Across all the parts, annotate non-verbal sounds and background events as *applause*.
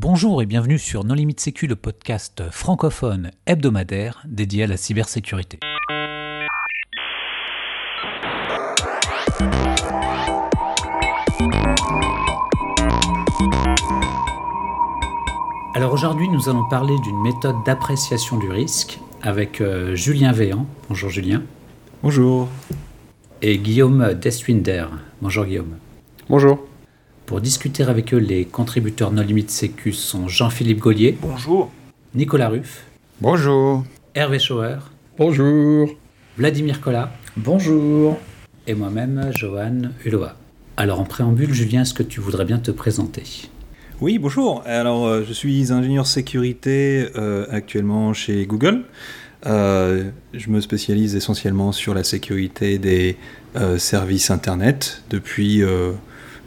Bonjour et bienvenue sur Non Limite Sécu, le podcast francophone hebdomadaire dédié à la cybersécurité. Alors aujourd'hui, nous allons parler d'une méthode d'appréciation du risque avec euh, Julien Véan. Bonjour Julien. Bonjour. Et Guillaume Deswinder. Bonjour Guillaume. Bonjour. Pour discuter avec eux, les contributeurs No Limite Sécu sont Jean-Philippe Gaulier. Bonjour. Nicolas Ruff. Bonjour. Hervé Schauer. Bonjour. Vladimir Collat. Bonjour. Et moi-même, Johan Hulot. Alors en préambule, Julien, est-ce que tu voudrais bien te présenter? Oui, bonjour. Alors, euh, je suis ingénieur sécurité euh, actuellement chez Google. Euh, je me spécialise essentiellement sur la sécurité des services Internet depuis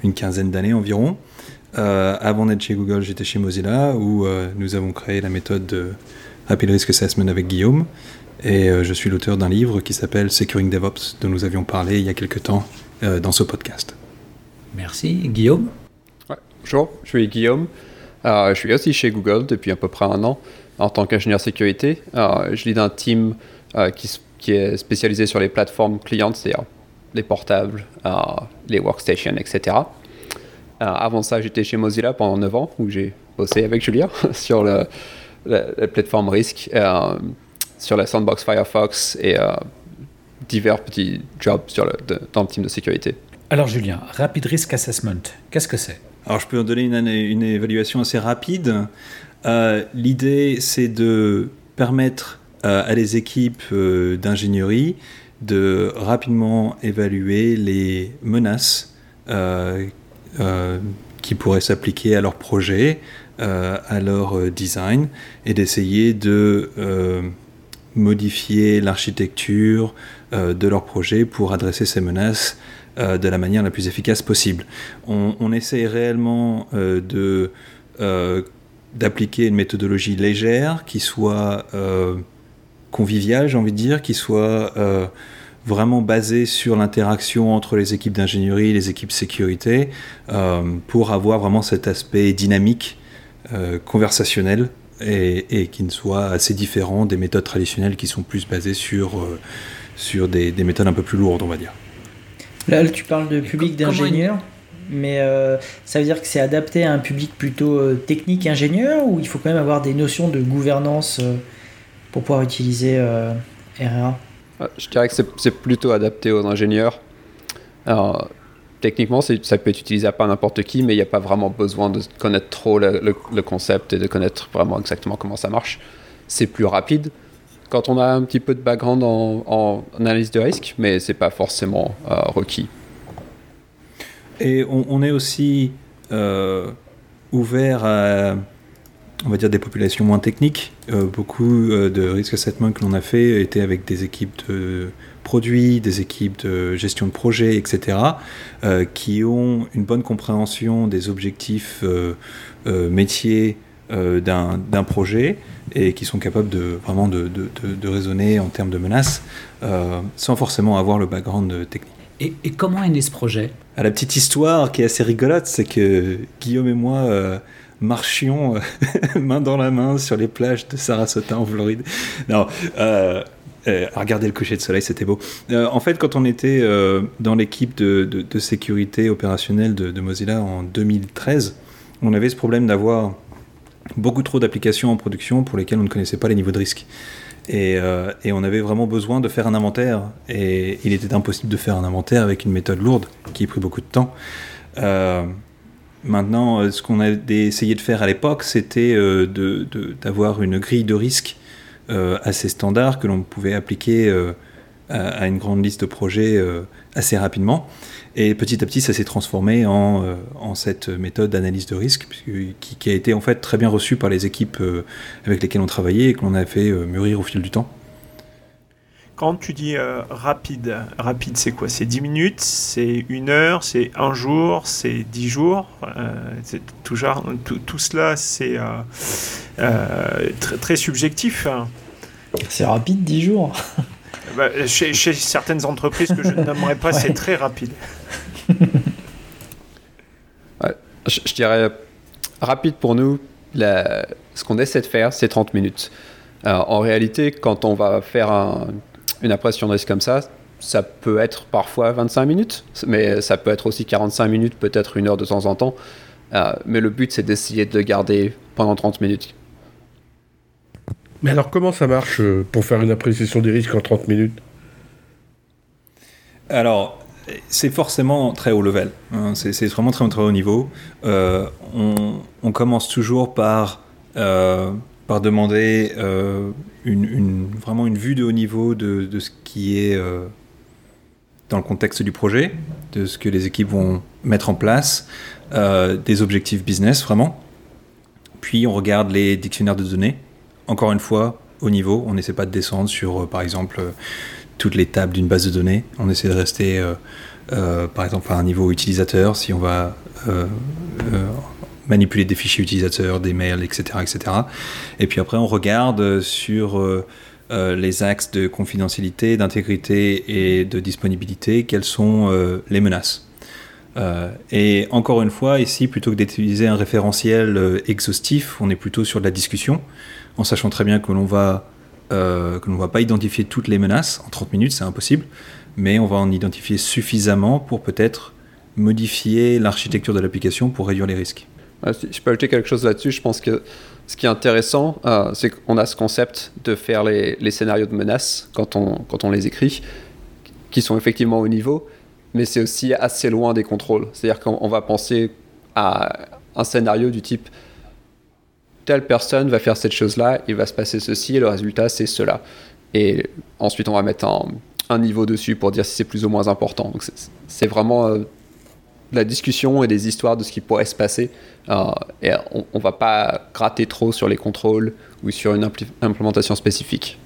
une quinzaine d'années environ. Euh, avant d'être chez Google, j'étais chez Mozilla où euh, nous avons créé la méthode de Rapid Risk Assessment avec Guillaume. Et euh, je suis l'auteur d'un livre qui s'appelle Securing DevOps, dont nous avions parlé il y a quelques temps dans ce podcast. Merci. Guillaume? Bonjour, je suis Guillaume. je suis aussi chez Google depuis à peu près un an en tant qu'ingénieur sécurité. je lis un team qui, qui, est spécialisé sur les plateformes clientes, c'est-à-dire les portables, les workstations, etc. Euh, avant ça, j'étais chez Mozilla pendant 9 ans, où j'ai bossé avec Julia *laughs* sur la, plateforme RISC, euh, sur la sandbox Firefox et euh, divers petits jobs sur le, dans le team de sécurité. Alors Julien, Rapid Risk Assessment, qu'est-ce que c'est? Alors je peux en donner une, une évaluation assez rapide. L'idée, c'est de permettre à des équipes d'ingénierie de rapidement évaluer les menaces euh, euh, qui pourraient s'appliquer à leur projet, euh, à leur design, et d'essayer de modifier l'architecture de leur projet pour adresser ces menaces de la manière la plus efficace possible. On, on essaie réellement de d'appliquer une méthodologie légère qui soit convivial, j'ai envie de dire, qui soit vraiment basé sur l'interaction entre les équipes d'ingénierie et les équipes sécurité, euh, pour avoir vraiment cet aspect dynamique, euh, conversationnel, et, qui ne soit assez différent des méthodes traditionnelles qui sont plus basées sur, sur des, méthodes un peu plus lourdes, on va dire. Là, tu parles de public d'ingénieurs mais ça veut dire que c'est adapté à un public plutôt technique ingénieur ou il faut quand même avoir des notions de gouvernance pour pouvoir utiliser euh, RRA Je dirais que c'est plutôt adapté aux ingénieurs. Techniquement, ça peut être utilisé par n'importe qui, mais il n'y a pas vraiment besoin de connaître trop le, concept et de connaître vraiment exactement comment ça marche. C'est plus rapide quand on a un petit peu de background en, analyse de risque, mais c'est pas forcément euh, requis. Et on, est aussi euh, ouvert à on va dire des populations moins techniques. Euh, beaucoup euh, de risk assessment que l'on a fait étaient avec des équipes de produits, des équipes de gestion de projet, etc., euh, qui ont une bonne compréhension des objectifs métiers d'un projet et qui sont capables de vraiment de, raisonner en termes de menaces sans forcément avoir le background technique. Et, et comment est né ce projet? La petite histoire qui est assez rigolote, c'est que Guillaume et moi marchions euh, *laughs* main dans la main sur les plages de Sarasota en Floride. Non, euh, euh, regarder le coucher de soleil, c'était beau. en fait, quand on était dans l'équipe de, sécurité opérationnelle de, Mozilla en 2013, on avait ce problème d'avoir beaucoup trop d'applications en production pour lesquelles on ne connaissait pas les niveaux de risque. Et, on avait vraiment besoin de faire un inventaire. Et il était impossible de faire un inventaire avec une méthode lourde qui a pris beaucoup de temps. Maintenant, euh, ce qu'on a essayé de faire à l'époque, c'était euh, d'avoir une grille de risque euh, assez standard que l'on pouvait appliquer à, une grande liste de projets assez rapidement. Et petit à petit, ça s'est transformé en, cette méthode d'analyse de risque qui, qui, a été en fait très bien reçue par les équipes avec lesquelles on travaillait et que l'on a fait mûrir au fil du temps. Quand tu dis euh, rapide, rapide c'est quoi? C'est 10 minutes, c'est une heure, c'est un jour, c'est 10 jours? Euh, tout, tout, cela, c'est euh, très, très, subjectif. C'est rapide 10 jours *laughs* bah, chez, certaines entreprises que je ne nommerai pas, c'est très rapide. *laughs* je, dirais rapide pour nous, ce qu'on essaie de faire, c'est 30 minutes. en réalité, quand on va faire une impression de risque comme ça, ça peut être parfois 25 minutes, mais ça peut être aussi 45 minutes, peut-être une heure de temps en temps. Euh, mais le but, c'est d'essayer de le garder pendant 30 minutes. Mais alors, comment ça marche euh, pour faire une appréciation des risques en 30 minutes? Alors, c'est forcément très haut level. Hein. c'est vraiment très, très haut niveau. Euh, on, commence toujours par, par demander une, vraiment une vue de haut niveau de, ce qui est dans le contexte du projet, de ce que les équipes vont mettre en place, euh, des objectifs business vraiment. Puis on regarde les dictionnaires de données. Encore une fois, au niveau, on n'essaie pas de descendre sur, euh, par exemple, euh, toutes les tables d'une base de données. On essaie de rester, par exemple, à un niveau utilisateur, si on va manipuler des fichiers utilisateurs, des mails, etc., etc. Et puis après, on regarde sur euh, les axes de confidentialité, d'intégrité et de disponibilité, quelles sont euh, les menaces. Euh, et encore une fois, ici, plutôt que d'utiliser un référentiel exhaustif, on est plutôt sur de la discussion, en sachant très bien que l'on va que l'on va pas identifier toutes les menaces en 30 minutes, c'est impossible, mais on va en identifier suffisamment pour peut-être modifier l'architecture de l'application pour réduire les risques. Je peux ajouter quelque chose là-dessus. Je pense que ce qui est intéressant, euh, c'est qu'on a ce concept de faire les, scénarios de menaces quand on, les écrit, qui sont effectivement au niveau, mais c'est aussi assez loin des contrôles. C'est-à-dire qu'on va penser à un scénario du type telle personne va faire cette chose-là, il va se passer ceci, et le résultat c'est cela. Et ensuite on va mettre un, un niveau dessus pour dire si c'est plus ou moins important. Donc c'est vraiment euh, la discussion et des histoires de ce qui pourrait se passer. Euh, et on ne va pas gratter trop sur les contrôles ou sur une implémentation spécifique.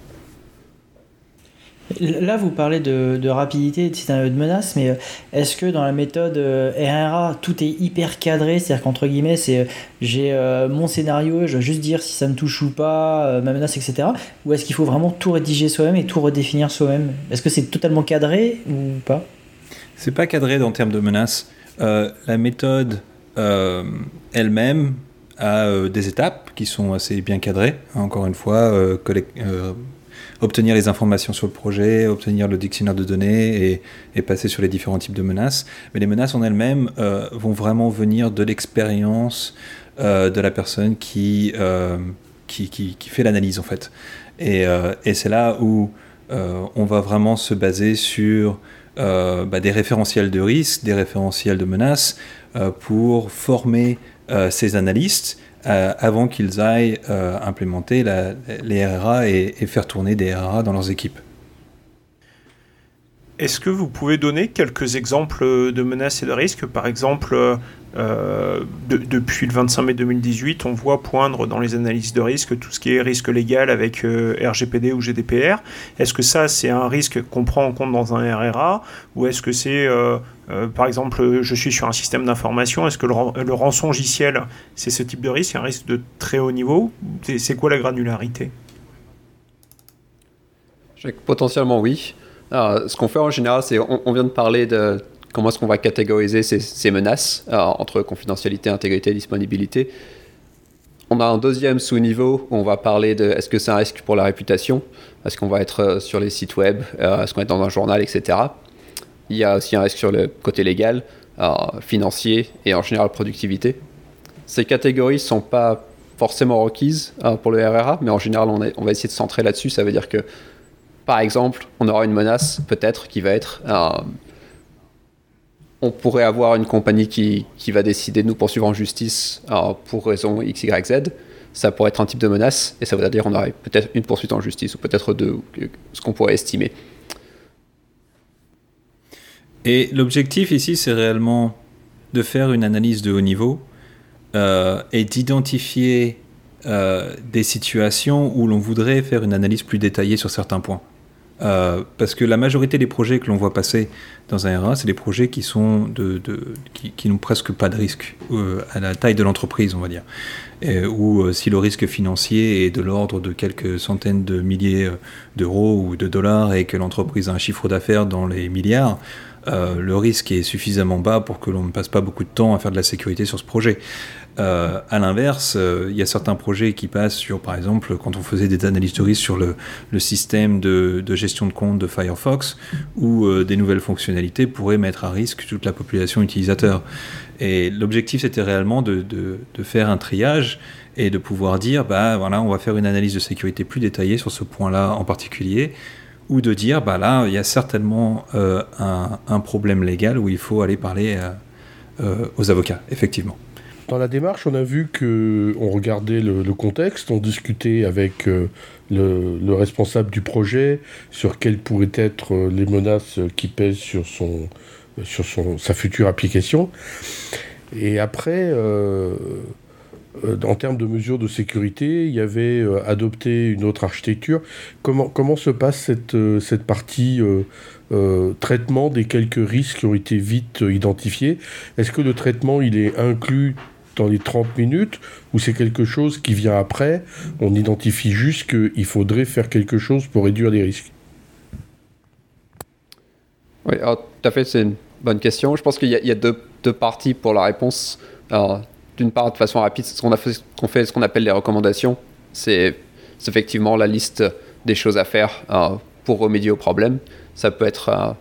Là, vous parlez de, rapidité, de scénario de menace, mais euh, est-ce que dans la méthode euh, RRA, tout est hyper cadré? C'est-à-dire qu'entre guillemets, c'est j'ai mon scénario, je dois juste dire si ça me touche ou pas, ma menace, etc. Ou est-ce qu'il faut vraiment tout rédiger soi-même et tout redéfinir soi-même? Est-ce que c'est totalement cadré ou pas? C'est pas cadré en termes de menace. Euh, la méthode euh, elle-même a euh, des étapes qui sont assez bien cadrées. Encore une fois, obtenir les informations sur le projet, obtenir le dictionnaire de données et, passer sur les différents types de menaces. Mais les menaces en elles-mêmes vont vraiment venir de l'expérience de la personne qui, qui, fait l'analyse en fait. Et, c'est là où on va vraiment se baser sur bah, des référentiels de risque, des référentiels de menaces euh, pour former euh, ces analystes avant qu'ils aillent implémenter les RRA et, et, faire tourner des RRA dans leurs équipes. Est-ce que vous pouvez donner quelques exemples de menaces et de risques? Par exemple, euh, depuis le 25 mai 2018, on voit poindre dans les analyses de risque tout ce qui est risque légal avec euh, RGPD ou GDPR. Est-ce que ça, c'est un risque qu'on prend en compte dans un RRA Ou est-ce que c'est, euh, par exemple, je suis sur un système d'information, est-ce que le, le rançongiciel, c'est ce type de risque, un risque de très haut niveau C'est quoi la granularité? Potentiellement oui. ce qu'on fait en général, c'est on, vient de parler de comment est-ce qu'on va catégoriser ces, menaces euh, entre confidentialité, intégrité disponibilité? On a un deuxième sous-niveau où on va parler de est-ce que c'est un risque pour la réputation, est-ce qu'on va être euh, sur les sites web, euh, est-ce qu'on être dans un journal, etc. Il y a aussi un risque sur le côté légal, financier et en général productivité. Ces catégories ne sont pas forcément requises pour le RRA, mais en général on, on va essayer de centrer là-dessus. Ça veut dire que, par exemple, on aura une menace peut-être qui va être on pourrait avoir une compagnie qui, va décider de nous poursuivre en justice pour raison X, Y, Z. Ça pourrait être un type de menace, et ça veut dire qu'on aurait peut-être une poursuite en justice, ou peut-être deux, ce qu'on pourrait estimer. Et l'objectif ici, c'est réellement de faire une analyse de haut niveau euh, et d'identifier euh, des situations où l'on voudrait faire une analyse plus détaillée sur certains points. Euh, parce que la majorité des projets que l'on voit passer dans un RA, c'est des projets qui sont de, qui, n'ont presque pas de risque euh, à la taille de l'entreprise, on va dire. Ou euh, si le risque financier est de l'ordre de quelques centaines de milliers d'euros ou de dollars et que l'entreprise a un chiffre d'affaires dans les milliards, le risque est suffisamment bas pour que l'on ne passe pas beaucoup de temps à faire de la sécurité sur ce projet. Euh, à l'inverse, euh, il y a certains projets qui passent sur, par exemple, quand on faisait des analyses de risque sur le, système de, gestion de compte de Firefox, où euh, des nouvelles fonctionnalités pourraient mettre à risque toute la population utilisateur. Et l'objectif, c'était réellement de, faire un triage et de pouvoir dire, bah voilà, on va faire une analyse de sécurité plus détaillée sur ce point-là en particulier, ou de dire, bah là, il y a certainement un, un, problème légal où il faut aller parler aux avocats, effectivement. Dans la démarche, on a vu que on regardait le, contexte, on discutait avec euh, le, responsable du projet sur quelles pourraient être euh, les menaces qui pèsent sur son sur son, sa future application. Et après, euh, en termes de mesures de sécurité, il y avait adopté une autre architecture. Comment, comment se passe cette, cette partie traitement des quelques risques qui ont été vite identifiés? Est-ce que le traitement il est inclus dans les 30 minutes ou c'est quelque chose qui vient après? On identifie juste qu'il faudrait faire quelque chose pour réduire les risques Oui, tout à fait, c'est une bonne question. Je pense qu'il y a, deux, deux, parties pour la réponse. D'une part, de façon rapide, ce qu'on fait, qu'on fait ce qu'on appelle les recommandations. C'est effectivement la liste des choses à faire pour remédier au problème. Ça peut être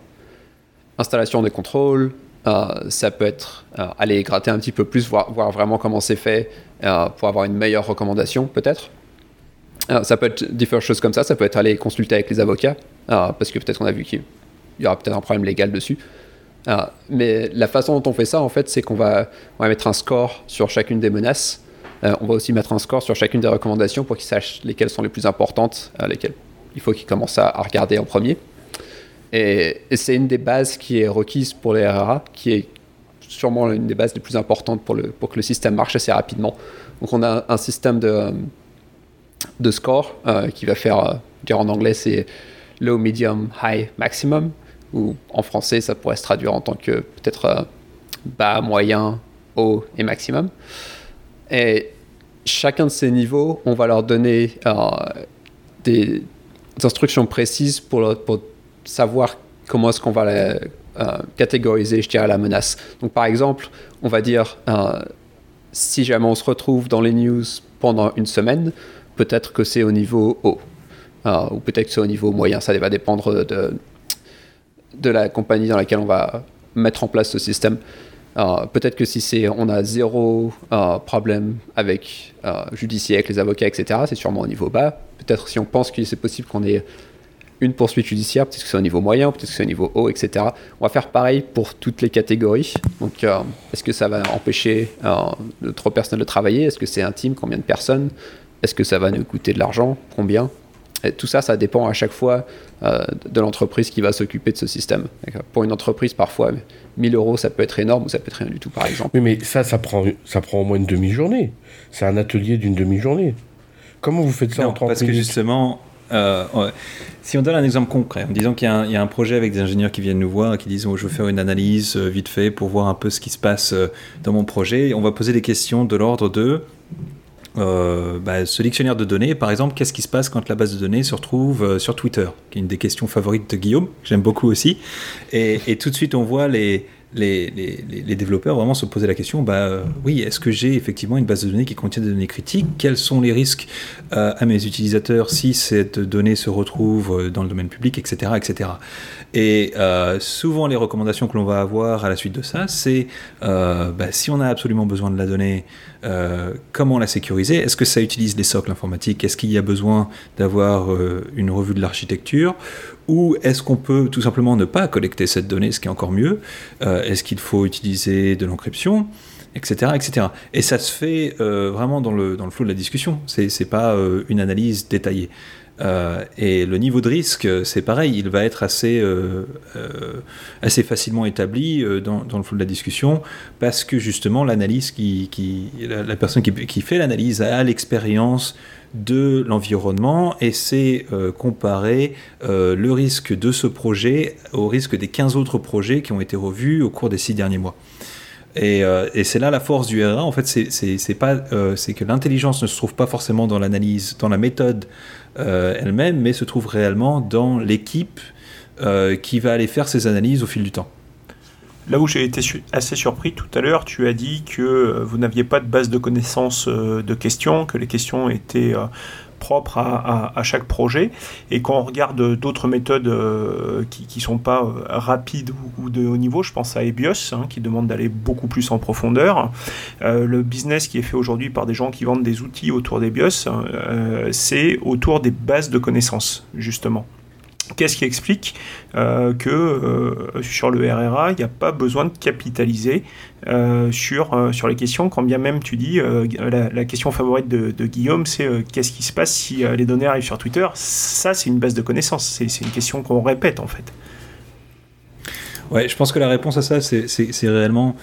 installation des contrôles, euh, ça peut être euh, aller gratter un petit peu plus, voir, voir vraiment comment c'est fait euh, pour avoir une meilleure recommandation peut-être. ça peut être différentes choses comme ça, ça peut être aller consulter avec les avocats, parce que peut-être on a vu qu'il y aura peut-être un problème légal dessus. Mais la façon dont on fait ça, en fait, c'est qu'on va, mettre un score sur chacune des menaces. on va aussi mettre un score sur chacune des recommandations pour qu'ils sachent lesquelles sont les plus importantes, lesquelles il faut qu'ils commencent à regarder en premier. Et, c'est une des bases qui est requise pour les RRA, qui est sûrement une des bases les plus importantes pour, que le système marche assez rapidement. Donc on a un système de, de score euh, qui va faire, euh, dire en anglais, c'est low, medium, high, maximum, ou en français, ça pourrait se traduire en tant que peut-être euh, bas, moyen, haut et maximum. Et chacun de ces niveaux, on va leur donner des, instructions précises pour, pour savoir comment est-ce qu'on va euh, catégoriser, je dirais, la menace. Donc, par exemple, on va dire, euh, si jamais on se retrouve dans les news pendant une semaine, peut-être que c'est au niveau haut, euh, ou peut-être que c'est au niveau moyen. Ça va dépendre de, de la compagnie dans laquelle on va mettre en place ce système. peut-être que si on a zéro problème avec judiciaire, avec les avocats, etc., c'est sûrement au niveau bas. Peut-être si on pense que c'est possible qu'on ait une poursuite judiciaire, peut-être que c'est au niveau moyen, peut-être que c'est au niveau haut, etc. On va faire pareil pour toutes les catégories. Donc, euh, est-ce que ça va empêcher euh, trop personnes de travailler? Est-ce que c'est intime? Combien de personnes? Est-ce que ça va nous coûter de l'argent? Combien? Et Tout ça, ça dépend à chaque fois euh, de l'entreprise qui va s'occuper de ce système. Pour une entreprise, parfois, 1000 euros, ça peut être énorme ou ça peut être rien du tout, par exemple. Oui, mais ça, ça prend, ça prend au moins une demi-journée. C'est un atelier d'une demi-journée. Comment vous faites ça en 30 parce que justement, euh, si on donne un exemple concret, en disant qu'il y, a un projet avec des ingénieurs qui viennent nous voir et qui disent oh, je veux faire une analyse euh, vite fait pour voir un peu ce qui se passe euh, dans mon projet, on va poser des questions de l'ordre de bah, ce dictionnaire de données, par exemple, qu'est-ce qui se passe quand la base de données se retrouve sur Twitter, qui est une des questions favorites de Guillaume, que j'aime beaucoup aussi. Et, tout de suite, on voit les, développeurs vraiment se posaient la question, bah euh, oui, est-ce que j'ai effectivement une base de données qui contient des données critiques? Quels sont les risques euh, à mes utilisateurs si cette donnée se retrouve euh, dans le domaine public, etc. etc. Et souvent les recommandations que l'on va avoir à la suite de ça, c'est bah, si on a absolument besoin de la donnée, comment la sécuriser? Est-ce que ça utilise les socles informatiques? Est-ce qu'il y a besoin d'avoir une revue de l'architecture? Ou est-ce qu'on peut tout simplement ne pas collecter cette donnée, ce qui est encore mieux euh, Est-ce qu'il faut utiliser de l'encryption etc., etc. Et ça se fait euh, vraiment dans le, dans le flot de la discussion. C'est n'est pas euh, une analyse détaillée. Et le niveau de risque, c'est pareil, il va être assez, assez facilement établi dans, le flot de la discussion parce que justement l'analyse qui, la, personne qui, qui fait l'analyse a l'expérience de l'environnement et c'est euh, comparer euh, le risque de ce projet au risque des 15 autres projets qui ont été revus au cours des six derniers mois. Et, euh, et c'est là la force du RA, en fait, pas, c'est que l'intelligence ne se trouve pas forcément dans l'analyse, dans la méthode elle-même, mais se trouve réellement dans l'équipe qui va aller faire ces analyses au fil du temps. Là où j'ai été assez surpris tout à l'heure, tu as dit que vous n'aviez pas de base de connaissances de questions, que les questions étaient propre à, chaque projet. Et quand on regarde d'autres méthodes euh, qui ne sont pas euh, rapides ou, de haut niveau, je pense à Ebios, hein, qui demande d'aller beaucoup plus en profondeur. Euh, le business qui est fait aujourd'hui par des gens qui vendent des outils autour d'Ebios, c'est autour des bases de connaissances, justement. Qu'est-ce qui explique euh, que euh, sur le RRA, il n'y a pas besoin de capitaliser euh, sur, sur les questions, quand bien même tu dis, la, question favorite de, Guillaume, c'est qu'est-ce qui se passe si les données arrivent sur Twitter? Ça, c'est une base de connaissances, c'est une question qu'on répète en fait. Ouais, je pense que la réponse à ça, c'est réellement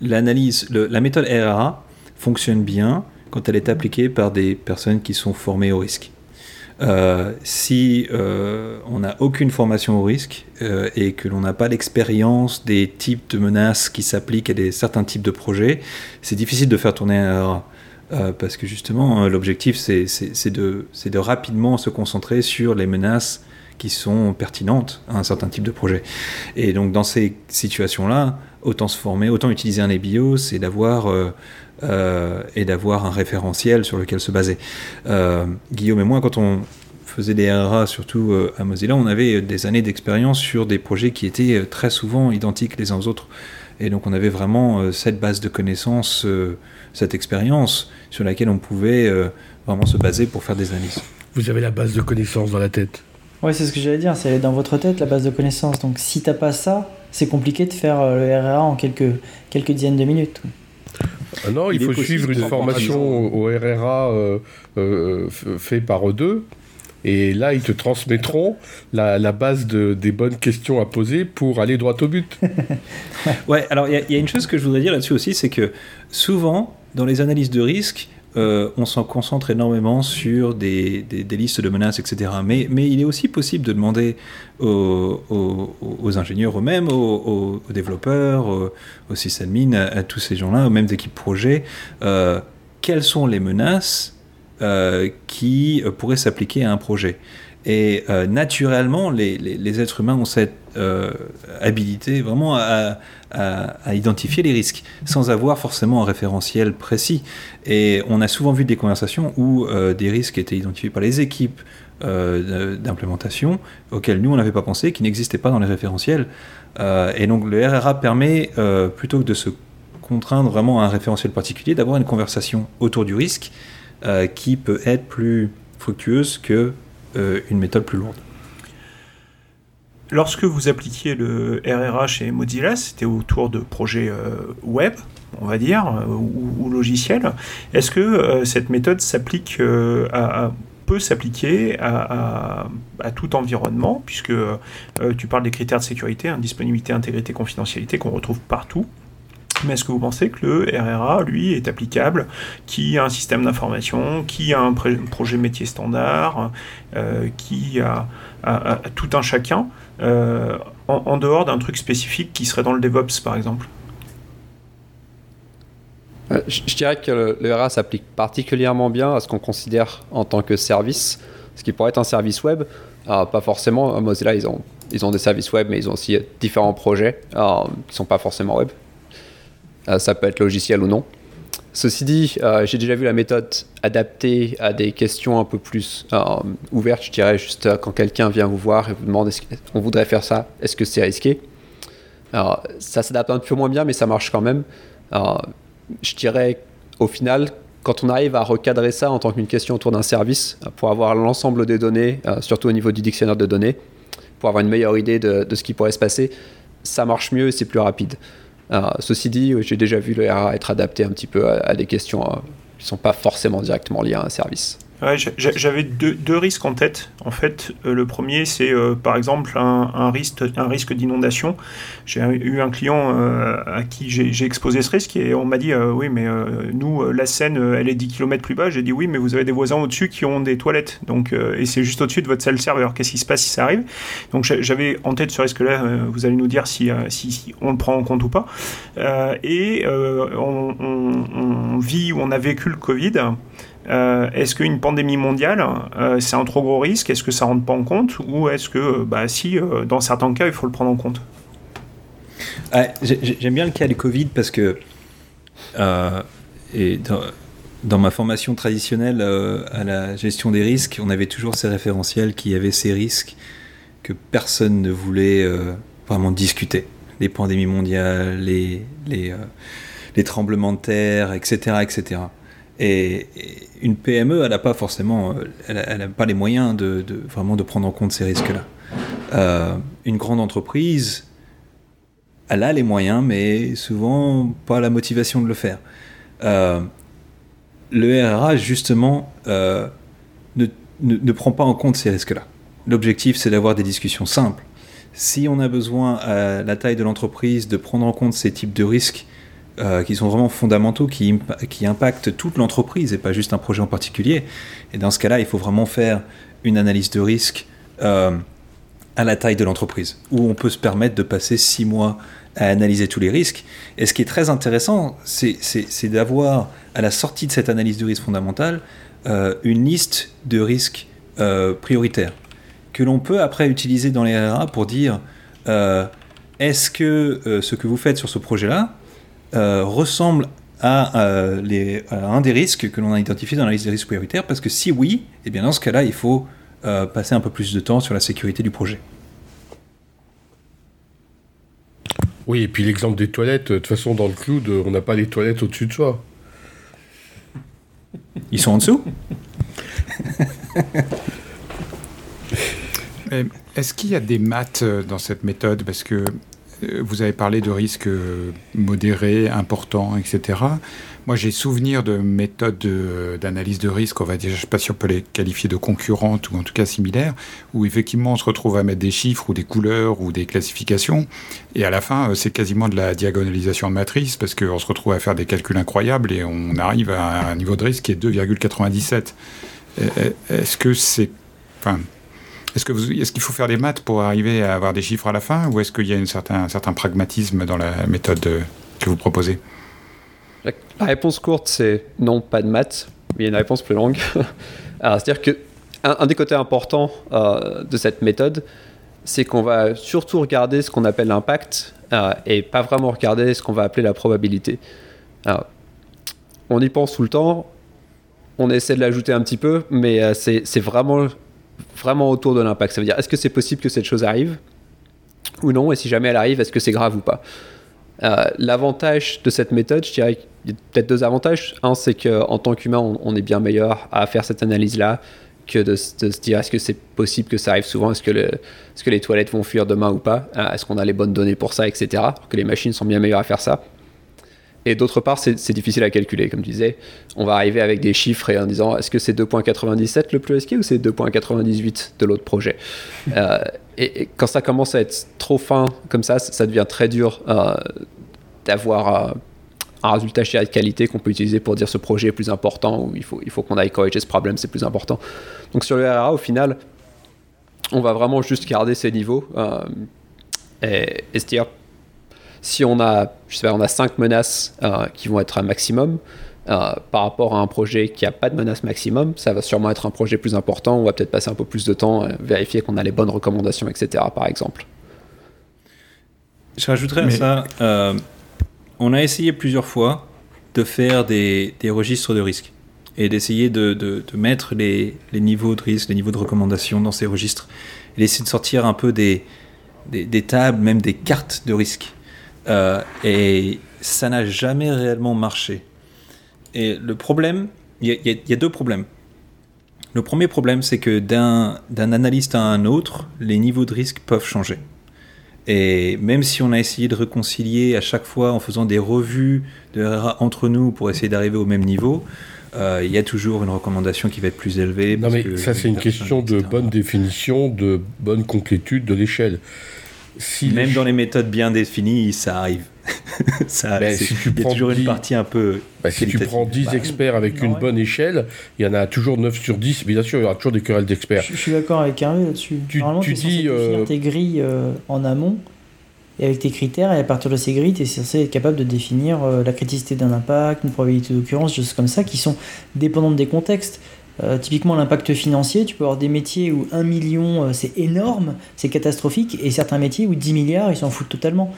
l'analyse, la méthode RRA fonctionne bien quand elle est appliquée par des personnes qui sont formées au risque. Euh, si euh, on n'a aucune formation au risque euh, et que l'on n'a pas l'expérience des types de menaces qui s'appliquent à certains types de projets, c'est difficile de faire tourner un parce que justement, l'objectif, c'est de, rapidement se concentrer sur les menaces qui sont pertinentes à un certain type de projet. Et donc, dans ces situations-là, autant se former, autant utiliser un EBIOS et d'avoir euh, et d'avoir un référentiel sur lequel se baser. Euh, Guillaume et moi, quand on faisait des RA, surtout euh, à Mozilla, on avait des années d'expérience sur des projets qui étaient très souvent identiques les uns aux autres. Et donc on avait vraiment cette base de connaissances, cette expérience sur laquelle on pouvait vraiment se baser pour faire des analyses. Vous avez la base de connaissances dans la tête? Oui, c'est ce que j'allais dire, c'est dans votre tête la base de connaissances. Donc si t'as pas ça, c'est compliqué de faire le RA en quelques, quelques dizaines de minutes. Ah non, il, faut suivre une formation au RRA euh, euh, fait par eux deux. Et là, ils te transmettront la, base de, des bonnes questions à poser pour aller droit au but. *laughs* ouais, alors il y, y, a une chose que je voudrais dire là-dessus aussi, c'est que souvent, dans les analyses de risque, euh, on s'en concentre énormément sur des, listes de menaces, etc. Mais, il est aussi possible de demander aux, ingénieurs eux-mêmes, aux, développeurs, aux, sysadmins, à, tous ces gens-là, aux mêmes équipes projet, euh, quelles sont les menaces euh, qui pourraient s'appliquer à un projet? Et naturellement, les, êtres humains ont cette habilité vraiment à, identifier les risques, sans avoir forcément un référentiel précis. Et on a souvent vu des conversations où euh, des risques étaient identifiés par les équipes euh, d'implémentation, auxquels nous on n'avait pas pensé, qui n'existaient pas dans les référentiels. Euh, et donc le RRA permet, plutôt que de se contraindre vraiment à un référentiel particulier, d'avoir une conversation autour du risque qui peut être plus fructueuse que une méthode plus lourde. Lorsque vous appliquiez le RRA chez Mozilla, c'était autour de projets euh, web, on va dire, euh, ou, logiciels. Est-ce que euh, cette méthode s'applique peut s'appliquer à, tout environnement, puisque tu parles des critères de sécurité, disponibilité, intégrité, confidentialité, qu'on retrouve partout. Mais est-ce que vous pensez que le RRA, lui, est applicable Qui a un système d'information Qui a un projet métier standard Qui a, tout un chacun euh, en, dehors d'un truc spécifique qui serait dans le DevOps, par exemple? Euh, je, dirais que le, RA s'applique particulièrement bien à ce qu'on considère en tant que service, ce qui pourrait être un service web. pas forcément, Mozilla, ils ont, ils ont des services web, mais ils ont aussi différents projets qui ne sont pas forcément web. Euh, ça peut être logiciel ou non. Ceci dit, euh, j'ai déjà vu la méthode adaptée à des questions un peu plus euh, ouvertes, je dirais, juste quand quelqu'un vient vous voir et vous demande est-ce qu'on voudrait faire ça, est-ce que c'est risqué? Alors, ça s'adapte un peu moins bien, mais ça marche quand même. je dirais, au final, quand on arrive à recadrer ça en tant qu'une question autour d'un service, pour avoir l'ensemble des données, surtout au niveau du dictionnaire de données, pour avoir une meilleure idée de ce qui pourrait se passer, ça marche mieux et c'est plus rapide ceci dit, j'ai déjà vu le RA être adapté un petit peu à, des questions euh, qui ne sont pas forcément directement liées à un service. J'avais deux, risques en tête. En fait, euh, le premier, c'est euh, par exemple un, risque, d'inondation. J'ai eu un client euh, à qui j'ai exposé ce risque et on m'a dit oui, mais nous, la Seine, elle est 10 km plus bas. J'ai dit oui, mais vous avez des voisins au-dessus qui ont des toilettes. Donc, et c'est juste au-dessus de votre salle serveur. Qu'est-ce qui se passe si ça arrive? Donc, j'avais en tête ce risque-là. vous allez nous dire si, on le prend en compte ou pas. et on, on, vit, on a vécu le Covid. Est-ce qu'une pandémie mondiale, c'est un trop gros risque? Est-ce que ça rentre pas en compte? Ou est-ce que, bah, si, dans certains cas, il faut le prendre en compte? J'aime bien le cas du Covid parce que dans, ma formation traditionnelle à la gestion des risques, on avait toujours ces référentiels qui avaient ces risques que personne ne voulait vraiment discuter. Les pandémies mondiales, les, les, les tremblements de terre, etc. etc. Et, une PME, elle n'a pas forcément, euh, elle n'a pas les moyens de, vraiment de prendre en compte ces risques-là. Euh, une grande entreprise, elle a les moyens, mais souvent pas la motivation de le faire. Euh, le RRA, justement, ne, ne, ne, prend pas en compte ces risques-là. L'objectif, c'est d'avoir des discussions simples. Si on a besoin, à la taille de l'entreprise, de prendre en compte ces types de risques euh, qui sont vraiment fondamentaux, qui, qui impactent toute l'entreprise et pas juste un projet en particulier. Et dans ce cas-là, il faut vraiment faire une analyse de risque euh, à la taille de l'entreprise, où on peut se permettre de passer six mois à analyser tous les risques. Et ce qui est très intéressant, c'est d'avoir, à la sortie de cette analyse de risque fondamentale, euh, une liste de risques prioritaires que l'on peut après utiliser dans les RA pour dire est-ce que ce que vous faites sur ce projet-là, euh, ressemble à, euh, les, un des risques que l'on a identifié dans la liste des risques prioritaires Parce que si oui, eh bien dans ce cas-là, il faut euh, passer un peu plus de temps sur la sécurité du projet. Oui, et puis l'exemple des toilettes, de toute façon, dans le cloud, on n'a pas les toilettes au-dessus de soi. Ils sont en dessous? *laughs* Est-ce qu'il y a des maths dans cette méthode? Parce que vous avez parlé de risques euh, modérés, importants, etc. Moi, j'ai souvenir de méthodes d'analyse de, risque, on va dire, je ne sais pas si on peut les qualifier de concurrentes ou en tout cas similaires, où effectivement on se retrouve à mettre des chiffres ou des couleurs ou des classifications, et à la fin, euh, c'est quasiment de la diagonalisation de matrice, parce qu'on se retrouve à faire des calculs incroyables et on arrive à un niveau de risque qui est 2,97. Est-ce que c'est... Enfin, est-ce qu'il faut faire des maths pour arriver à avoir des chiffres à la fin ou est-ce qu'il y a un certain pragmatisme dans la méthode euh, que vous proposez? La, réponse courte, c'est non, pas de maths. Mais il y a une réponse plus longue. *laughs* C'est-à-dire que un, des côtés importants euh, de cette méthode, c'est qu'on va surtout regarder ce qu'on appelle l'impact euh, et pas vraiment regarder ce qu'on va appeler la probabilité. on y pense tout le temps, on essaie de l'ajouter un petit peu, mais c'est vraiment vraiment autour de l'impact. Ça veut dire, est-ce que c'est possible que cette chose arrive ou non? Et si jamais elle arrive, est-ce que c'est grave ou pas? Euh, L'avantage de cette méthode, je dirais qu'il y a peut-être deux avantages. Un, c'est qu'en tant qu'humain, on, est bien meilleur à faire cette analyse-là que de, se dire est-ce que c'est possible que ça arrive souvent? Est-ce que, les toilettes vont fuir demain ou pas? Euh, Est-ce qu'on a les bonnes données pour ça, etc. que les machines sont bien meilleures à faire ça. Et d'autre part, c'est difficile à calculer. Comme tu disais, on va arriver avec des chiffres et en disant est-ce que c'est 2.97 le plus risqué ou c'est 2.98 de l'autre projet? Euh, et, quand ça commence à être trop fin comme ça, ça devient très dur euh, d'avoir euh, un résultat chez de qualité qu'on peut utiliser pour dire ce projet est plus important ou il faut, il faut qu'on aille corriger ce problème, c'est plus important. Donc sur le RRA, au final, on va vraiment juste garder ces niveaux et, et se dire si on a, je sais pas, on a 5 menaces euh, qui vont être un maximum, euh, par rapport à un projet qui n'a pas de menace maximum, ça va sûrement être un projet plus important. On va peut-être passer un peu plus de temps à vérifier qu'on a les bonnes recommandations, etc. Par exemple. Je rajouterais à ça, euh, on a essayé plusieurs fois de faire des, registres de risque et d'essayer de, mettre les, niveaux de risque, les niveaux de recommandation dans ces registres et d'essayer de sortir un peu des, des tables, même des cartes de risque. Euh, et ça n'a jamais réellement marché. Et le problème, il y, a deux problèmes. Le premier problème, c'est que d'un analyste à un autre, les niveaux de risque peuvent changer. Et même si on a essayé de réconcilier à chaque fois en faisant des revues de RRA entre nous pour essayer d'arriver au même niveau, euh, il y a toujours une recommandation qui va être plus élevée. Non, mais ça, c'est une question de bonne définition, de bonne complétude de l'échelle. Même dans les méthodes bien définies, ça arrive. *laughs* ça, ben, si tu il y a toujours une partie un peu. Ben, si tu prends 10 bah, experts avec une bonne échelle, il y en a toujours 9 sur 10. Bien sûr, il y aura toujours des querelles d'experts. Je, suis d'accord avec Hervé là-dessus. Tu, Normalement, tu dis. Euh... tes grilles euh, en amont. et avec tes critères, et à partir de ces grilles, tu es censé être capable de définir euh, la criticité d'un impact, une probabilité d'occurrence, des choses comme ça, qui sont dépendantes des contextes. Euh, typiquement, l'impact financier, tu peux avoir des métiers où 1 million, euh, c'est énorme, c'est catastrophique, et certains métiers où 10 milliards, ils s'en foutent totalement.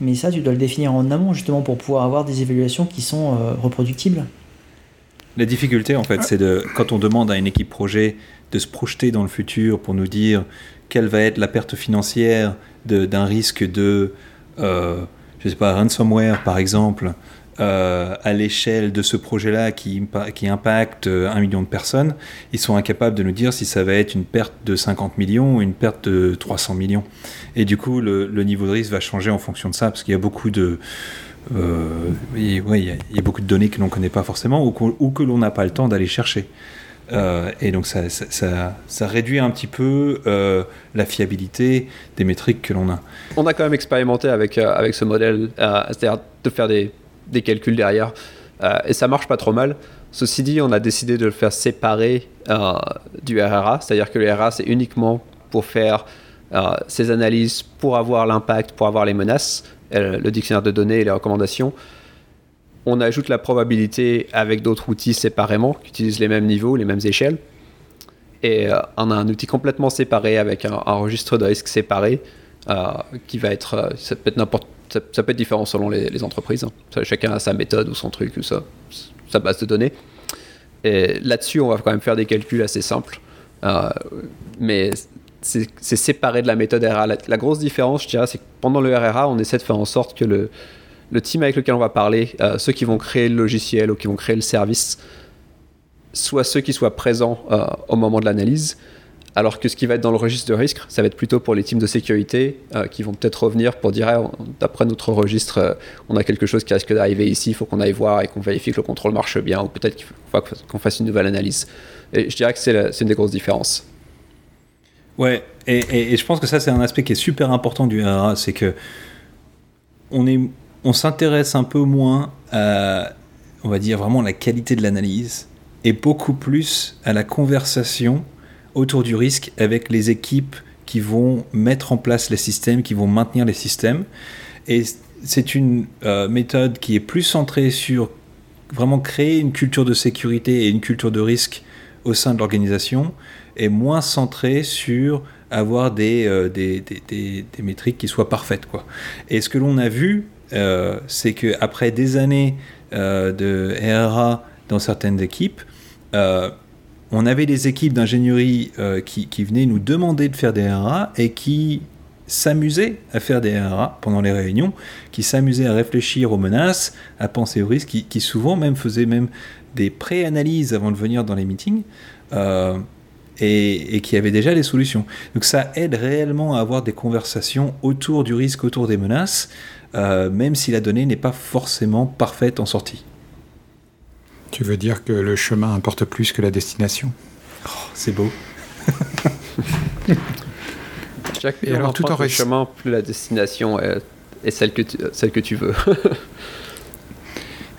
Mais ça, tu dois le définir en amont, justement, pour pouvoir avoir des évaluations qui sont reproductibles. La difficulté, en fait, c'est de, quand on demande à une équipe projet de se projeter dans le futur pour nous dire quelle va être la perte financière d'un risque de, euh, je sais pas, ransomware par exemple, euh, à l'échelle de ce projet-là qui, impacte un million de personnes, ils sont incapables de nous dire si ça va être une perte de 50 millions ou une perte de 300 millions. Et du coup, le, niveau de risque va changer en fonction de ça, parce qu'il y a beaucoup de... Euh, il, y beaucoup de données que l'on ne connaît pas forcément ou, que l'on n'a pas le temps d'aller chercher. Euh, et donc ça, réduit un petit peu euh, la fiabilité des métriques que l'on a. On a quand même expérimenté avec, euh, avec ce modèle, c'est-à-dire de faire des, des, calculs derrière, et ça marche pas trop mal. Ceci dit, on a décidé de le faire séparer du RRA, c'est-à-dire que le RRA c'est uniquement pour faire ces analyses, pour avoir l'impact, pour avoir les menaces, le dictionnaire de données et les recommandations on ajoute la probabilité avec d'autres outils séparément, qui utilisent les mêmes niveaux, les mêmes échelles. Et euh, on a un outil complètement séparé avec un, registre de risque séparé euh, qui va être. Euh, ça peut être n'importe. Ça, peut être différent selon les, entreprises. Hein. Chacun a sa méthode ou son truc ou sa, sa base de données. Et là-dessus, on va quand même faire des calculs assez simples. mais c'est séparé de la méthode RRA. la, grosse différence, je dirais, c'est que pendant le RRA, on essaie de faire en sorte que le, le team avec lequel on va parler, euh, ceux qui vont créer le logiciel ou qui vont créer le service, soit ceux qui soient présents euh, au moment de l'analyse, alors que ce qui va être dans le registre de risque, ça va être plutôt pour les teams de sécurité euh, qui vont peut-être revenir pour dire ah, d'après notre registre, on a quelque chose qui risque d'arriver ici, il faut qu'on aille voir et qu'on vérifie que le contrôle marche bien, ou peut-être qu'on fasse une nouvelle analyse. Et je dirais que c'est une des grosses différences. Ouais, et, et je pense que ça, c'est un aspect qui est super important du RA, c'est que on est on s'intéresse un peu moins à, on va dire, vraiment la qualité de l'analyse et beaucoup plus à la conversation autour du risque avec les équipes qui vont mettre en place les systèmes, qui vont maintenir les systèmes. Et c'est une euh, méthode qui est plus centrée sur vraiment créer une culture de sécurité et une culture de risque au sein de l'organisation et moins centrée sur avoir des, euh, des, des, des, métriques qui soient parfaites. Quoi. Et ce que l'on a vu euh, c'est qu'après des années euh, de RRA dans certaines équipes, on avait des équipes d'ingénierie qui, venaient nous demander de faire des RRA et qui s'amusaient à faire des RRA pendant les réunions, qui s'amusaient à réfléchir aux menaces, à penser aux risques, qui, souvent même faisaient même des pré-analyses avant de venir dans les meetings. et, et, qui avaient déjà des solutions. Donc ça aide réellement à avoir des conversations autour du risque, autour des menaces, euh, même si la donnée n'est pas forcément parfaite en sortie. Tu veux dire que le chemin importe plus que la destination? Oh, C'est beau. *laughs* Chaque et alors tout en le chemin, plus la destination est, celle, que tu, celle que tu veux. *laughs*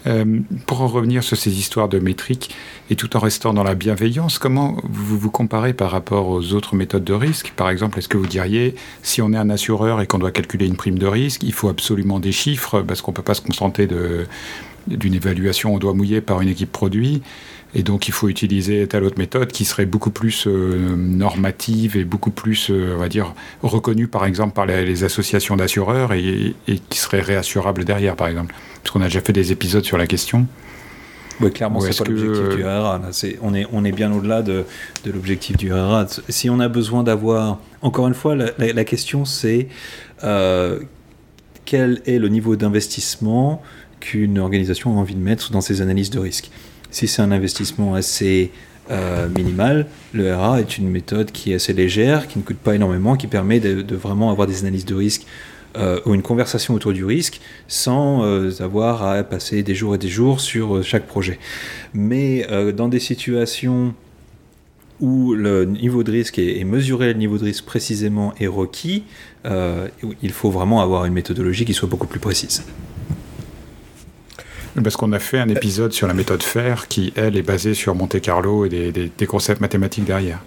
Euh, pour en revenir sur ces histoires de métriques, et tout en restant dans la bienveillance, comment vous vous comparez par rapport aux autres méthodes de risque? Par exemple, est-ce que vous diriez, si on est un assureur et qu'on doit calculer une prime de risque, il faut absolument des chiffres parce qu'on ne peut pas se contenter d'une évaluation au doigt mouillé par une équipe produit? Et donc il faut utiliser telle autre méthode qui serait beaucoup plus euh, normative et beaucoup plus, euh, on va dire, reconnue par exemple par les, associations d'assureurs et, et, qui serait réassurable derrière par exemple. Parce qu'on a déjà fait des épisodes sur la question. Oui, clairement, c'est pas l'objectif du RRA. on, est, on est bien au-delà de, de l'objectif du RRA. Si on a besoin d'avoir. Encore une fois, la, question c'est euh, quel est le niveau d'investissement qu'une organisation a envie de mettre dans ses analyses de risque? Si c'est un investissement assez euh, minimal, le RA est une méthode qui est assez légère, qui ne coûte pas énormément, qui permet de, vraiment avoir des analyses de risque euh, ou une conversation autour du risque sans euh, avoir à passer des jours et des jours sur chaque projet. Mais dans des situations où le niveau de risque est, mesuré, le niveau de risque précisément est requis, il faut vraiment avoir une méthodologie qui soit beaucoup plus précise. Parce qu'on a fait un épisode sur la méthode FAIR qui, elle, est basée sur Monte Carlo et des concepts mathématiques derrière.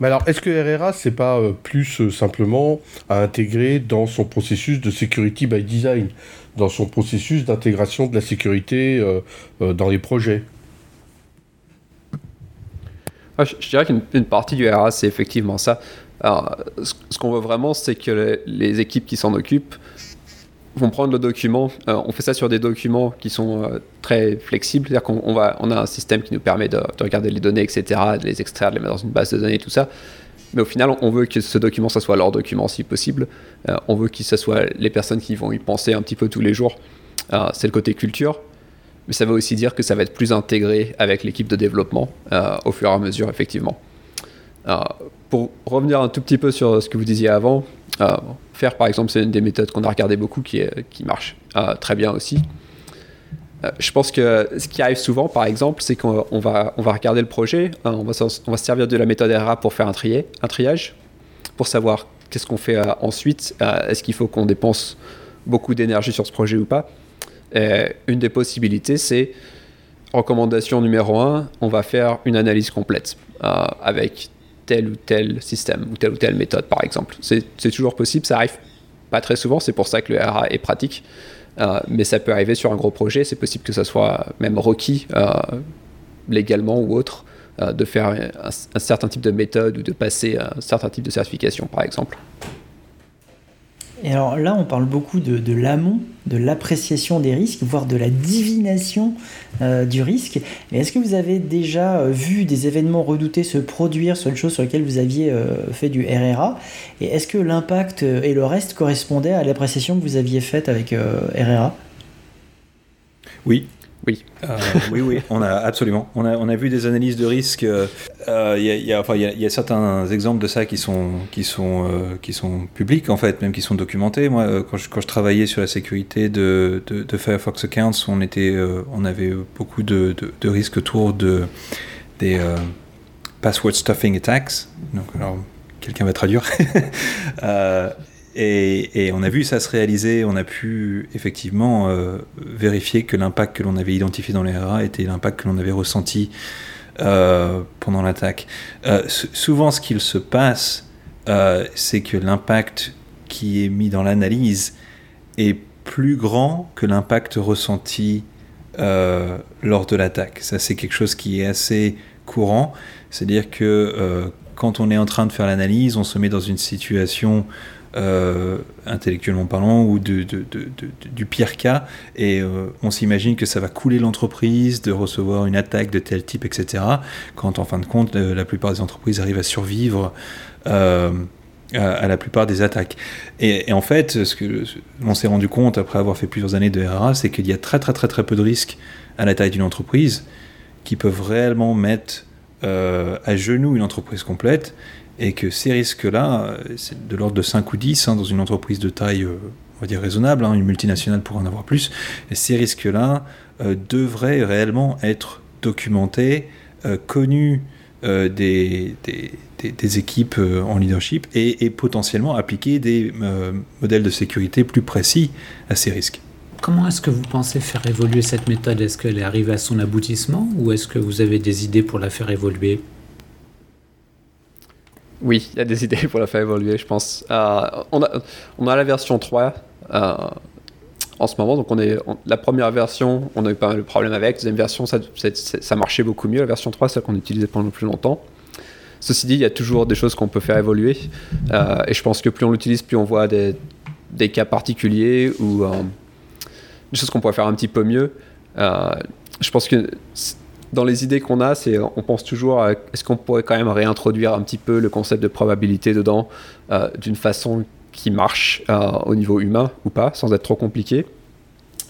Mais alors, est-ce que RRA, c'est pas plus simplement à intégrer dans son processus de security by design, dans son processus d'intégration de la sécurité dans les projets? Je, dirais qu'une partie du RA, c'est effectivement ça. Alors, ce, qu'on veut vraiment, c'est que les, équipes qui s'en occupent vont prendre le document. Euh, on fait ça sur des documents qui sont euh, très flexibles, c'est-à-dire qu'on a un système qui nous permet de, regarder les données, etc., de les extraire, de les mettre dans une base de données, tout ça. Mais au final, on veut que ce document, ça soit leur document si possible. Euh, on veut que ce soit les personnes qui vont y penser un petit peu tous les jours. c'est le côté culture mais ça veut aussi dire que ça va être plus intégré avec l'équipe de développement au fur et à mesure, effectivement. Euh, pour revenir un tout petit peu sur ce que vous disiez avant, euh, faire par exemple, c'est une des méthodes qu'on a regardé beaucoup qui, marche très bien aussi. je pense que ce qui arrive souvent, par exemple, c'est qu'on va, regarder le projet, on, va, on va se servir de la méthode RA pour faire un, trier, un triage, pour savoir qu'est-ce qu'on fait ensuite, est-ce qu'il faut qu'on dépense beaucoup d'énergie sur ce projet ou pas. Euh, une des possibilités, c'est recommandation numéro 1, on va faire une analyse complète euh, avec tel ou tel système ou telle ou telle méthode, par exemple. C'est toujours possible, ça arrive pas très souvent, c'est pour ça que le RA est pratique, euh, mais ça peut arriver sur un gros projet, c'est possible que ça soit même requis légalement ou autre de faire un, un, certain type de méthode ou de passer un certain type de certification, par exemple. Et alors là, on parle beaucoup de, l'amont, de l'appréciation des risques, voire de la divination euh, du risque. est-ce que vous avez déjà euh, vu des événements redoutés se produire sur une chose sur laquelle vous aviez euh, fait du RRA Et est-ce que l'impact et le reste correspondaient à l'appréciation que vous aviez faite avec RRA Oui, oui. Euh, oui, oui, on a absolument. On a, on a vu des analyses de risque. Il euh, y, a, enfin, y, a, certains exemples de ça qui sont, qui, sont, euh, qui sont publics, en fait, même qui sont documentés. Moi, quand je, quand je travaillais sur la sécurité de, de, Firefox Accounts, on, était, on avait beaucoup de, de, risques autour de, des password stuffing attacks. Donc, alors, quelqu'un va traduire. *laughs* Et, on a vu ça se réaliser, on a pu effectivement euh, vérifier que l'impact que l'on avait identifié dans les RA était l'impact que l'on avait ressenti euh, pendant l'attaque. Euh, souvent, ce qu'il se passe, c'est que l'impact qui est mis dans l'analyse est plus grand que l'impact ressenti lors de l'attaque. Ça, c'est quelque chose qui est assez courant. C'est-à-dire que quand on est en train de faire l'analyse, on se met dans une situation euh, intellectuellement parlant, ou du pire cas, et euh, on s'imagine que ça va couler l'entreprise, de recevoir une attaque de tel type, etc., quand en fin de compte, euh, la plupart des entreprises arrivent à survivre. À, la plupart des attaques. Et, en fait, ce que on s'est rendu compte après avoir fait plusieurs années de RRA, c'est qu'il y a très très très très peu de risques à la taille d'une entreprise qui peuvent réellement mettre à genoux une entreprise complète et que ces risques-là, c'est de l'ordre de 5 ou 10 hein, dans une entreprise de taille, euh, on va dire raisonnable, hein, une multinationale pour en avoir plus, ces risques-là euh, devraient réellement être documentés, euh, connus des, des, équipes en leadership et potentiellement appliquer des modèles de sécurité plus précis à ces risques. Comment est-ce que vous pensez faire évoluer cette méthode? Est-ce qu'elle est arrivée à son aboutissement ou est-ce que vous avez des idées pour la faire évoluer? Oui, il y a des idées pour la faire évoluer, je pense. Euh, on, a, la version 3 euh, en ce moment. Donc, on est, la première version, on a eu pas mal de problèmes avec. La deuxième version, ça, ça, marchait beaucoup mieux. La version 3, celle qu'on utilisait pendant plus longtemps. Ceci dit, il y a toujours des choses qu'on peut faire évoluer. Euh, et je pense que plus on l'utilise, plus on voit des, des cas particuliers ou des choses qu'on pourrait faire un petit peu mieux. je pense que dans les idées qu'on a, c'est on pense toujours à est-ce qu'on pourrait quand même réintroduire un petit peu le concept de probabilité dedans euh, d'une façon qui marche euh, au niveau humain ou pas, sans être trop compliqué.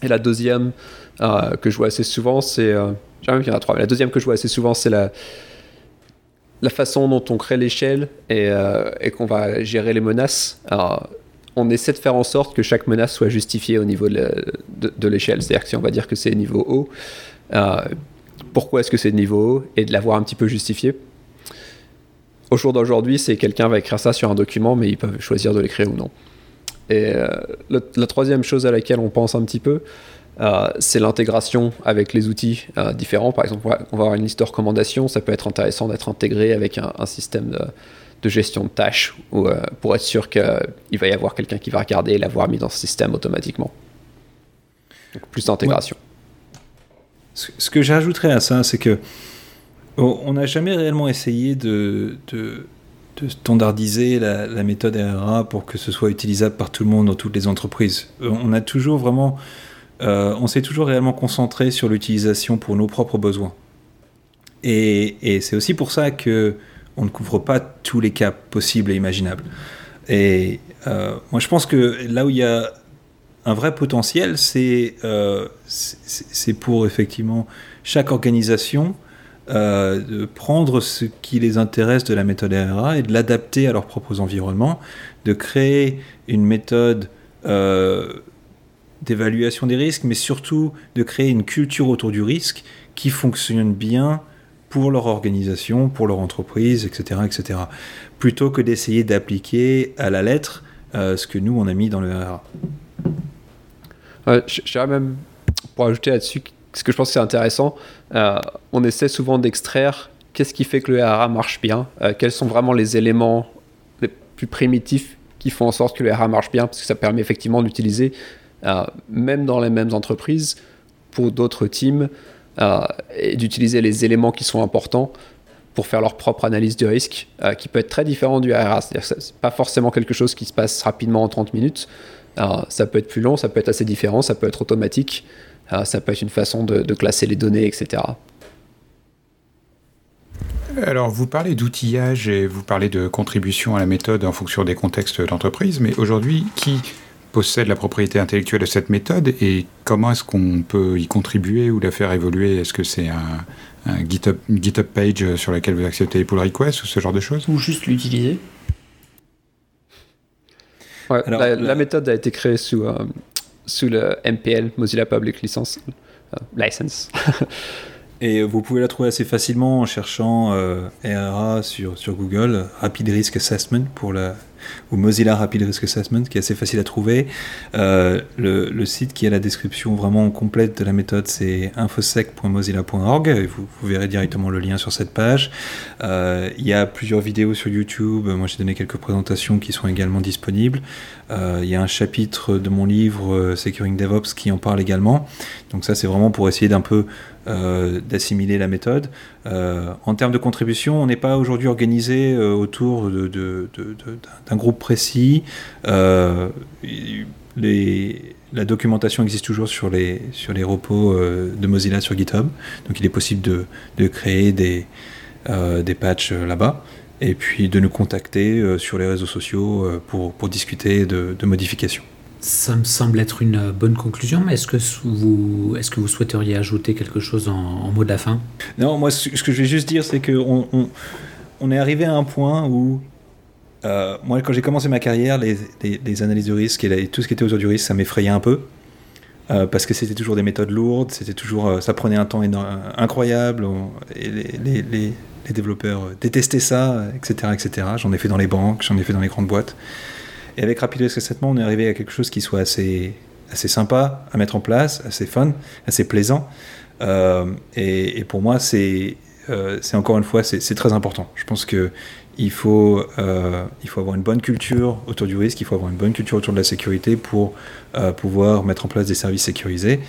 Et la deuxième euh, que je vois assez souvent, c'est qu'il y en trois. Mais la deuxième que je vois assez souvent, c'est la la façon dont on crée l'échelle et qu'on va gérer les menaces. on essaie de faire en sorte que chaque menace soit justifiée au niveau de l'échelle. C'est-à-dire que si on va dire que c'est niveau haut, pourquoi est-ce que c'est de niveau et de l'avoir un petit peu justifié. Au jour d'aujourd'hui, c'est quelqu'un va écrire ça sur un document, mais ils peuvent choisir de l'écrire ou non. Et euh, la troisième chose à laquelle on pense un petit peu, c'est l'intégration avec les outils différents. Par exemple, on va avoir une liste de recommandations. Ça peut être intéressant d'être intégré avec un, système de, gestion de tâches pour être sûr qu'il va y avoir quelqu'un qui va regarder et l'avoir mis dans ce système automatiquement. plus d'intégration. Ce que j'ajouterais à ça, c'est que on n'a jamais réellement essayé de, standardiser la, méthode RRA pour que ce soit utilisable par tout le monde dans toutes les entreprises. Euh, on a toujours vraiment, euh, on s'est toujours réellement concentré sur l'utilisation pour nos propres besoins. Et, et c'est aussi pour ça que on ne couvre pas tous les cas possibles et imaginables. Et euh, moi, je pense que là où il y a un vrai potentiel, c'est c'est pour effectivement chaque organisation euh, de prendre ce qui les intéresse de la méthode RRA et de l'adapter à leurs propres environnements, de créer une méthode euh, d'évaluation des risques, mais surtout de créer une culture autour du risque qui fonctionne bien pour leur organisation, pour leur entreprise, etc. etc. plutôt que d'essayer d'appliquer à la lettre euh, ce que nous, on a mis dans le RRA. Ouais, J'irais même, pour ajouter là-dessus, ce que je pense que c'est intéressant, euh, on essaie souvent d'extraire qu'est-ce qui fait que le RA marche bien, euh, quels sont vraiment les éléments les plus primitifs qui font en sorte que le RA marche bien, parce que ça permet effectivement d'utiliser, euh, même dans les mêmes entreprises, pour d'autres teams, et d'utiliser les éléments qui sont importants pour faire leur propre analyse de risque, qui peut être très différent du RA. C'est-à-dire que pas forcément quelque chose qui se passe rapidement en 30 minutes. Ça peut être plus long, ça peut être assez différent, ça peut être automatique. Ah, ça peut être une façon de, classer les données, etc. Alors, vous parlez d'outillage et vous parlez de contribution à la méthode en fonction des contextes d'entreprise, mais aujourd'hui, qui possède la propriété intellectuelle de cette méthode et comment est-ce qu'on peut y contribuer ou la faire évoluer? Est-ce que c'est un, GitHub, GitHub, page sur laquelle vous acceptez les pull requests ou ce genre de choses? Ou juste l'utiliser la, méthode a été créée sous, euh, sous le MPL, Mozilla Public License, euh, License. *laughs* Et vous pouvez la trouver assez facilement en cherchant euh, RRA sur, sur Google, Rapid Risk Assessment pour la, ou Mozilla Rapid Risk Assessment, qui est assez facile à trouver. Euh, le, site qui a la description vraiment complète de la méthode, c'est infosec.mozilla.org. Vous, verrez directement le lien sur cette page. Euh, il y a plusieurs vidéos sur YouTube. Moi, j'ai donné quelques présentations qui sont également disponibles. Euh, il y a un chapitre de mon livre Securing DevOps qui en parle également. Donc ça, c'est vraiment pour essayer d'un peu d'assimiler la méthode. en termes de contribution, on n'est pas aujourd'hui organisé autour d'un groupe précis. Euh, la documentation existe toujours sur les, sur les repos euh, de Mozilla sur GitHub. Donc il est possible de, créer des, euh, des patchs là-bas et puis de nous contacter sur les réseaux sociaux pour, pour discuter de, modifications. Ça me semble être une bonne conclusion, mais est-ce que vous, est-ce que vous souhaiteriez ajouter quelque chose en, mot de la fin? Non, moi ce que je vais juste dire, c'est qu'on on, est arrivé à un point où euh, moi, quand j'ai commencé ma carrière, les, analyses de risque et, tout ce qui était autour du risque, ça m'effrayait un peu. Euh, parce que c'était toujours des méthodes lourdes, c'était toujours, euh, ça prenait un temps incroyable, et les, développeurs détestaient ça, etc. etc. J'en ai fait dans les banques, j'en ai fait dans les grandes boîtes. Et avec Rapid Risk Assessment, on est arrivé à quelque chose qui soit assez, assez sympa à mettre en place, assez fun, assez plaisant. Et, et, pour moi, c'est encore une fois, c'est très important. Je pense que il faut, euh, il faut avoir une bonne culture autour du risque, il faut avoir une bonne culture autour de la sécurité pour euh, pouvoir mettre en place des services sécurisés.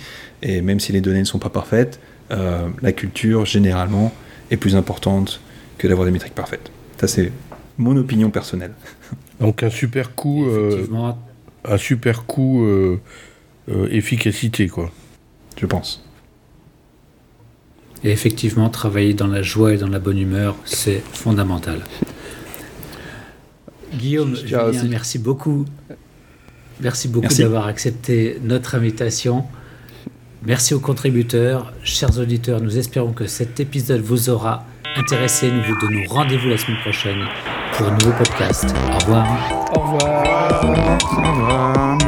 Et même si les données ne sont pas parfaites, euh, la culture, généralement, est plus importante que d'avoir des métriques parfaites. Ça, c'est mon opinion personnelle. *laughs* Donc un super coup, un super coup efficacité, quoi. Je pense. Et effectivement, travailler dans la joie et dans la bonne humeur, c'est fondamental. Guillaume, merci beaucoup. Merci beaucoup d'avoir accepté notre invitation. Merci aux contributeurs. Chers auditeurs, nous espérons que cet épisode vous aura intéressé, nous vous donnons rendez-vous la semaine prochaine pour un nouveau podcast. Au revoir. Au revoir. Au revoir.